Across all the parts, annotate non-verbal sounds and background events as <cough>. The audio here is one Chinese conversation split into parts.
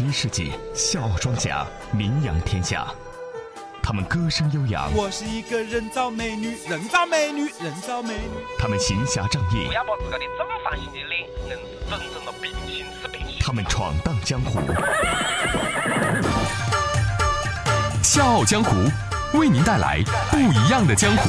十一世纪，笑傲庄稼名扬天下。他们歌声悠扬，我是一个人造美女，人造美女，人造美女。他们行侠仗义不，要把自个的正方形的脸整成了平行四平行。他们闯荡江湖。<laughs> 笑傲江湖为您带来不一样的江湖。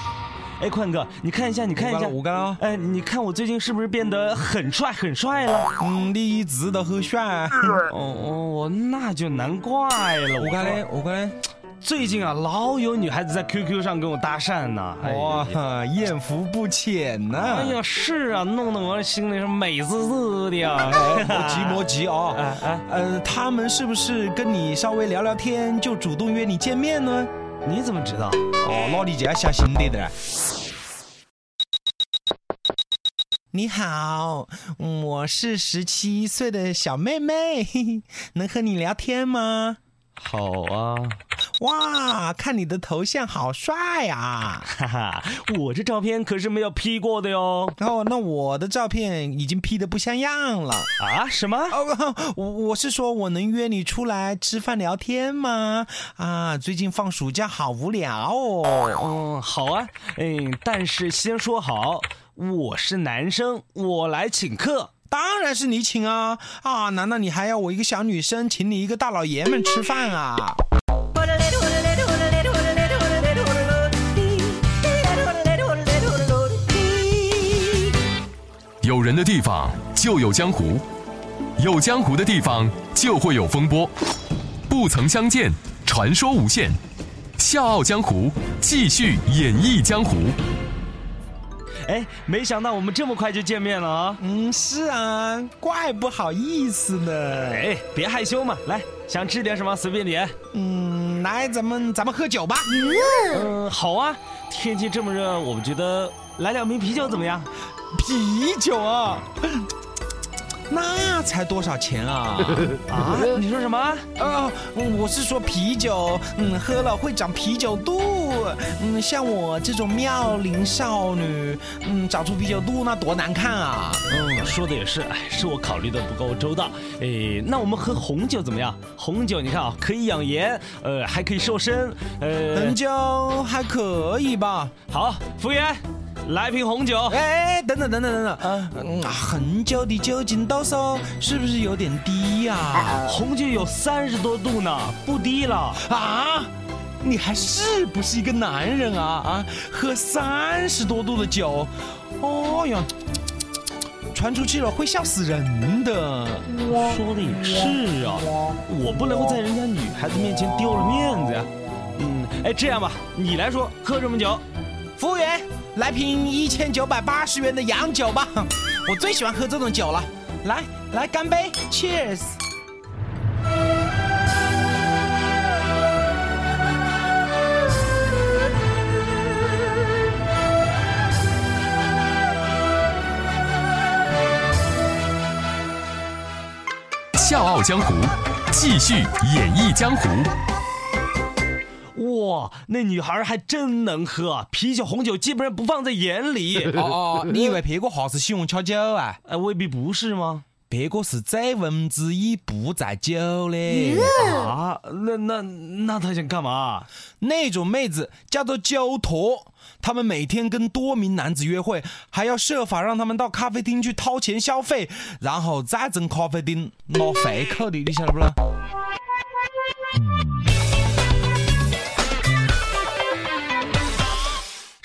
哎，宽哥，你看一下，你看一下，我干了，哎，你看我最近是不是变得很帅很帅了？嗯，你一直都很帅。<laughs> 哦哦，那就难怪了。我干嘞，我干嘞。最近啊，老有女孩子在 QQ 上跟我搭讪呢。哎哇，艳福不浅呐、哎呀，是啊，弄得我心里是美滋滋的呀。<laughs> 莫急莫急啊。哎哎，呃，他们是不是跟你稍微聊聊天就主动约你见面呢？你怎么知道？哦，那你就要小心点的。你好，我是十七岁的小妹妹，<laughs> 能和你聊天吗？好啊，哇，看你的头像好帅啊！<laughs> 哈哈，我这照片可是没有 P 过的哟。哦，那我的照片已经 P 的不像样了。啊？什么？哦，我我是说，我能约你出来吃饭聊天吗？啊，最近放暑假好无聊哦。嗯，好啊。嗯，但是先说好，我是男生，我来请客。当然是你请啊！啊，难道你还要我一个小女生请你一个大老爷们吃饭啊？有人的地方就有江湖，有江湖的地方就会有风波。不曾相见，传说无限。笑傲江湖，继续演绎江湖。哎，没想到我们这么快就见面了啊！嗯，是啊，怪不好意思的。哎，别害羞嘛，来，想吃点什么随便点。嗯，来，咱们咱们喝酒吧。嗯，好啊，天气这么热，我们觉得来两瓶啤酒怎么样？啤酒啊，那才多少钱啊？<laughs> 啊？你说什么？啊，我是说啤酒，嗯，喝了会长啤酒肚。嗯，像我这种妙龄少女，嗯，长出啤酒肚那多难看啊！嗯，说的也是，哎，是我考虑的不够周到。哎，那我们喝红酒怎么样？红酒你看啊，可以养颜，呃，还可以瘦身，呃红，酒还可以吧？好，服务员，来瓶红酒。哎，等等等等等等，嗯，红酒的酒精度数是不是有点低呀、红酒有三十多度呢，不低了。啊？你还是不是一个男人啊啊？喝三十多度的酒，哦呀，传出去了会笑死人的。说的也是啊，我不能够在人家女孩子面前丢了面子呀。嗯，哎，这样吧，你来说，喝什么酒？服务员，来瓶一千九百八十元的洋酒吧，我最喜欢喝这种酒了。来来，干杯，Cheers！笑傲江湖，继续演绎江湖。哇，那女孩还真能喝，啤酒、红酒基本上不放在眼里。<laughs> 哦哦，你以为别个哈是喜欢吃酒啊？哎，<laughs> 未必不是吗？别个是醉翁之意不在酒嘞。啊，那那那他想干嘛？那种妹子叫做酒托，他们每天跟多名男子约会，还要设法让他们到咖啡厅去掏钱消费，然后再从咖啡厅拿回扣的，你晓得不啦？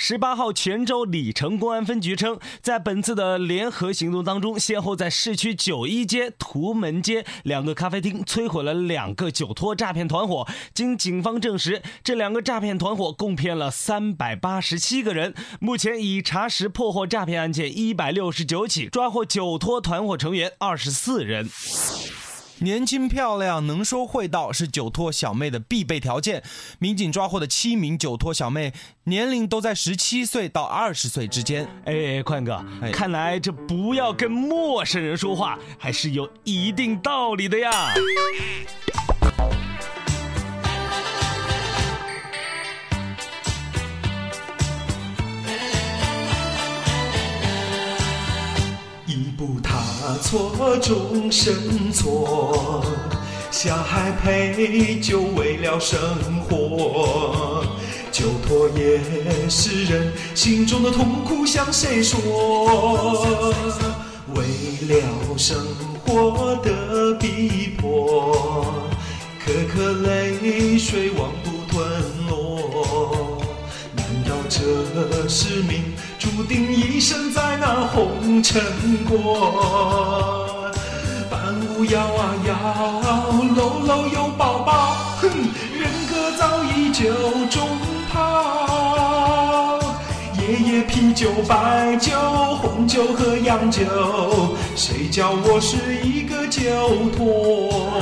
十八号，泉州鲤城公安分局称，在本次的联合行动当中，先后在市区九一街、图门街两个咖啡厅摧毁了两个酒托诈骗团伙。经警方证实，这两个诈骗团伙共骗了三百八十七个人。目前已查实破获诈骗案件一百六十九起，抓获酒托团伙成员二十四人。年轻漂亮、能说会道是酒托小妹的必备条件。民警抓获的七名酒托小妹，年龄都在十七岁到二十岁之间。哎，宽哥，哎看来这不要跟陌生人说话，还是有一定道理的呀。一步踏错，终身错。下海陪酒为了生活，酒托也是人心中的痛苦，向谁说？为了生活的逼迫，颗颗泪水往不吞落。这是命注定一生在那红尘过？伴舞摇啊摇，搂搂又抱抱，哼，人格早已酒中泡。夜夜啤酒、白酒、红酒和洋酒，谁叫我是一个酒托？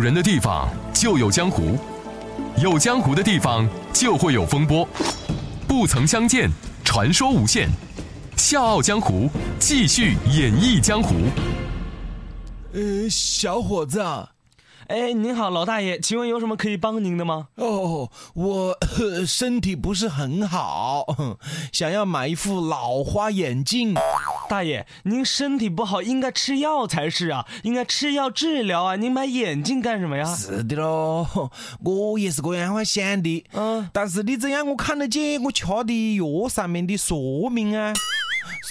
人的地方就有江湖，有江湖的地方就会有风波。不曾相见，传说无限。笑傲江湖，继续演绎江湖。呃，小伙子，哎，您好，老大爷，请问有什么可以帮您的吗？哦，我 <coughs> 身体不是很好，<coughs> 想要买一副老花眼镜。大爷，您身体不好，应该吃药才是啊，应该吃药治疗啊。您买眼镜干什么呀？是的喽，<laughs> 我也是这样想的。嗯但是你怎样我看得见我吃的药上面的说明啊？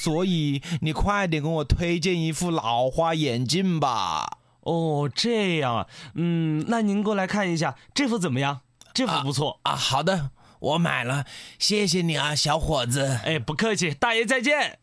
所以你快点给我推荐一副老花眼镜吧。哦，这样啊，嗯，那您过来看一下，这幅怎么样？这幅不错。啊，好的，我买了，谢谢你啊，小伙子。哎，不客气，大爷再见。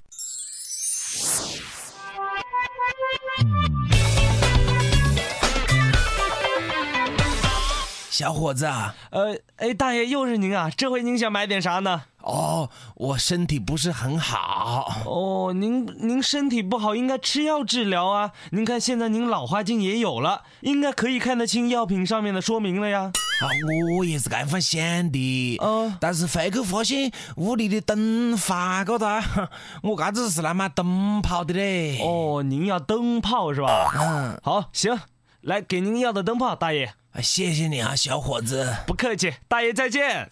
小伙子啊，呃，哎，大爷又是您啊，这回您想买点啥呢？哦，我身体不是很好。哦，您您身体不好，应该吃药治疗啊。您看现在您老花镜也有了，应该可以看得清药品上面的说明了呀。啊，我也是这样想的。嗯但是回去发现屋里的灯发高哒，<laughs> 我嘎子是来买灯泡的嘞。哦，您要灯泡是吧？嗯，好，行，来给您要的灯泡，大爷。啊谢谢你啊，小伙子。不客气，大爷再见。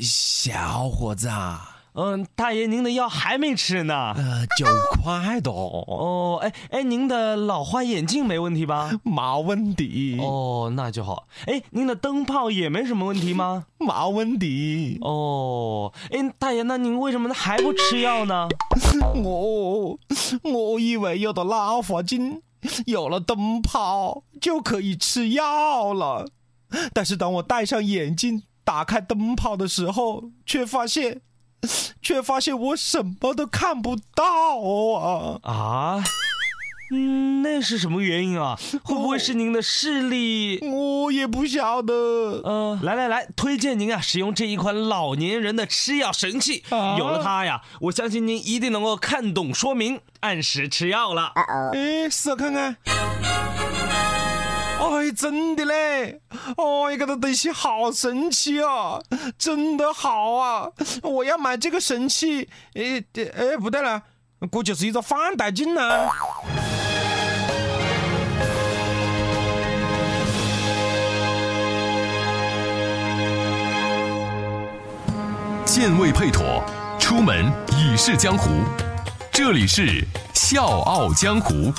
小伙子啊，嗯，大爷您的药还没吃呢。呃，九块多，哦，哎哎，您的老花眼镜没问题吧？没问题。哦，那就好。哎，您的灯泡也没什么问题吗？没问题。哦，哎，大爷，那您为什么还不吃药呢？<laughs> 我我以为有了老花镜，有了灯泡就可以吃药了，但是当我戴上眼镜，打开灯泡的时候，却发现，却发现我什么都看不到啊！啊，嗯，那是什么原因啊？会不会是您的视力？我也不晓得。呃，来来来，推荐您啊，使用这一款老年人的吃药神器。啊有了它呀，我相信您一定能够看懂说明，按时吃药了。哎，试看看。真的嘞！哎，这个东西好神奇啊，真的好啊！我要买这个神器。哎，这哎，不对了，这就是一个放大镜啊！剑未配妥，出门已是江湖。这里是笑傲江湖。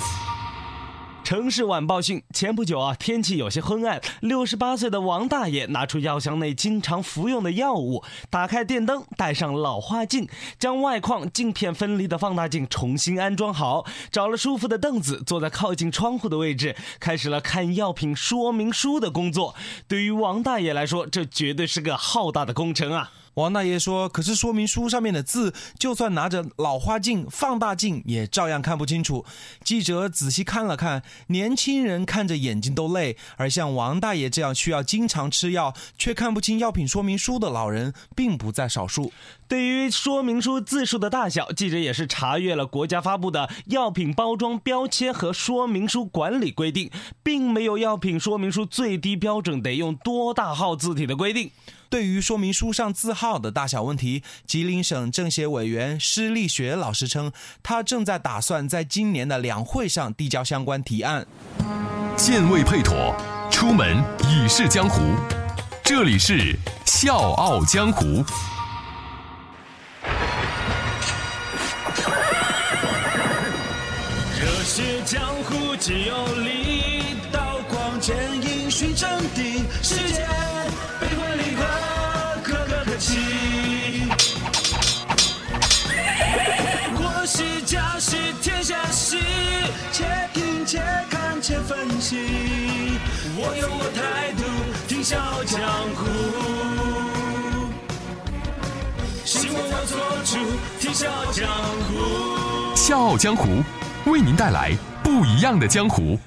城市晚报讯，前不久啊，天气有些昏暗，六十八岁的王大爷拿出药箱内经常服用的药物，打开电灯，戴上老花镜，将外框镜片分离的放大镜重新安装好，找了舒服的凳子，坐在靠近窗户的位置，开始了看药品说明书的工作。对于王大爷来说，这绝对是个浩大的工程啊！王大爷说：“可是说明书上面的字，就算拿着老花镜、放大镜，也照样看不清楚。”记者仔细看了看，年轻人看着眼睛都累，而像王大爷这样需要经常吃药却看不清药品说明书的老人，并不在少数。对于说明书字数的大小，记者也是查阅了国家发布的《药品包装标签和说明书管理规定》，并没有药品说明书最低标准得用多大号字体的规定。对于说明书上字号的大小问题，吉林省政协委员施立学老师称，他正在打算在今年的两会上递交相关提案。健位配妥，出门已是江湖。这里是《笑傲江湖》。热血江湖只有力，刀光剑影寻真谛，世界是家是天下事，且听且看且分析。我有我态度，听笑傲江湖。希望我做主，听笑傲江湖。《笑傲江湖》为您带来不一样的江湖。